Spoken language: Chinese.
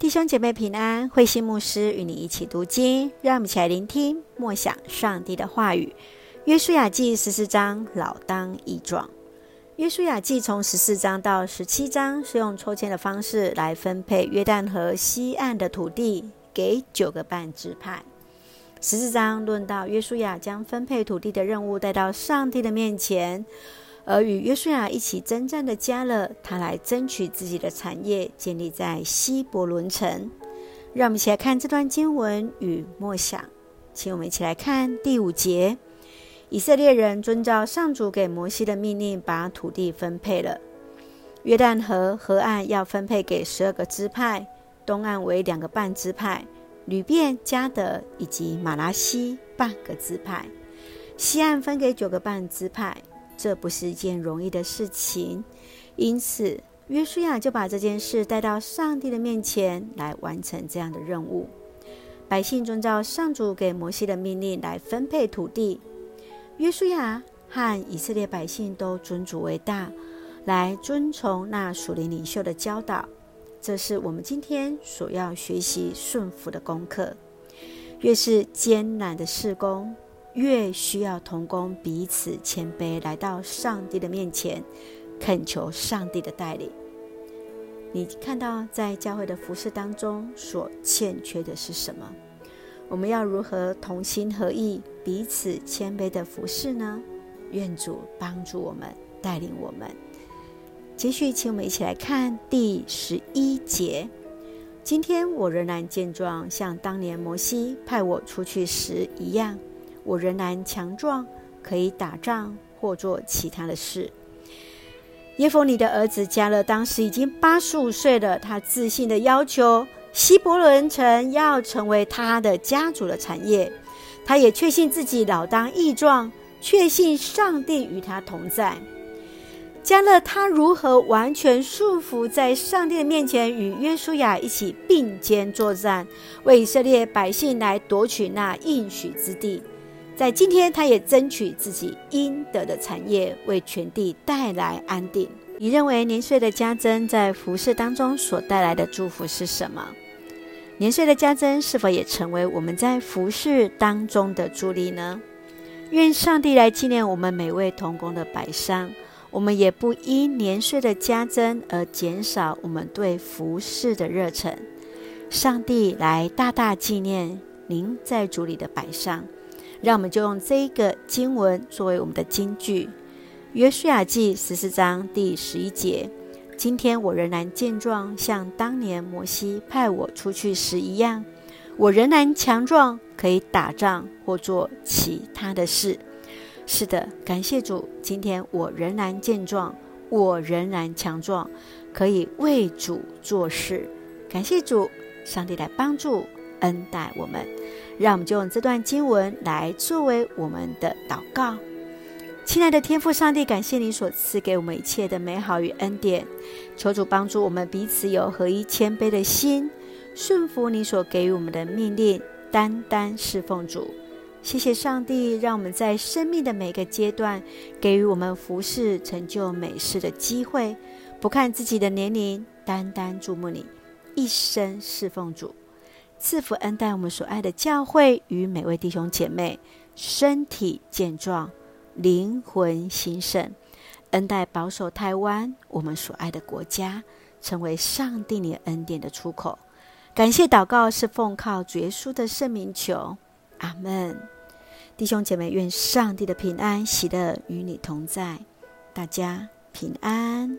弟兄姐妹平安，慧心牧师与你一起读经，让我们一起来聆听默想上帝的话语。约书亚记十四章，老当益壮。约书亚记从十四章到十七章是用抽签的方式来分配约旦河西岸的土地给九个半支派。十四章论到约书亚将分配土地的任务带到上帝的面前。而与约书亚一起征战的迦勒，他来争取自己的产业，建立在希伯伦城。让我们一起来看这段经文与默想。请我们一起来看第五节：以色列人遵照上主给摩西的命令，把土地分配了。约旦河河岸要分配给十二个支派，东岸为两个半支派，流便、迦得以及玛拉西半个支派；西岸分给九个半支派。这不是一件容易的事情，因此约书亚就把这件事带到上帝的面前来完成这样的任务。百姓遵照上主给摩西的命令来分配土地，约书亚和以色列百姓都尊主为大，来遵从那属灵领袖的教导。这是我们今天所要学习顺服的功课。越是艰难的事工，越需要同工彼此谦卑，来到上帝的面前，恳求上帝的带领。你看到在教会的服饰当中所欠缺的是什么？我们要如何同心合意、彼此谦卑的服饰呢？愿主帮助我们，带领我们。继续，请我们一起来看第十一节。今天我仍然健壮，像当年摩西派我出去时一样。我仍然强壮，可以打仗或做其他的事。耶孚尼的儿子加勒当时已经八十五岁了，他自信地要求希伯伦城要成为他的家族的产业。他也确信自己老当益壮，确信上帝与他同在。加勒他如何完全束缚在上帝的面前，与约书亚一起并肩作战，为以色列百姓来夺取那应许之地。在今天，他也争取自己应得的产业，为全地带来安定。你认为年岁的加增在服事当中所带来的祝福是什么？年岁的加增是否也成为我们在服事当中的助力呢？愿上帝来纪念我们每位同工的摆上，我们也不因年岁的加增而减少我们对服事的热忱。上帝来大大纪念您在主里的摆上。让我们就用这一个经文作为我们的金句，《约书亚记》十四章第十一节：今天我仍然健壮，像当年摩西派我出去时一样；我仍然强壮，可以打仗或做其他的事。是的，感谢主，今天我仍然健壮，我仍然强壮，可以为主做事。感谢主，上帝来帮助恩待我们。让我们就用这段经文来作为我们的祷告。亲爱的天父上帝，感谢你所赐给我们一切的美好与恩典，求主帮助我们彼此有合一谦卑的心，顺服你所给予我们的命令，单单侍奉主。谢谢上帝，让我们在生命的每个阶段给予我们服事成就美事的机会，不看自己的年龄，单单注目你，一生侍奉主。赐福恩待我们所爱的教会与每位弟兄姐妹，身体健壮，灵魂兴盛，恩待保守台湾我们所爱的国家，成为上帝你恩典的出口。感谢祷告是奉靠主耶稣的圣名求，阿门。弟兄姐妹，愿上帝的平安喜乐与你同在，大家平安。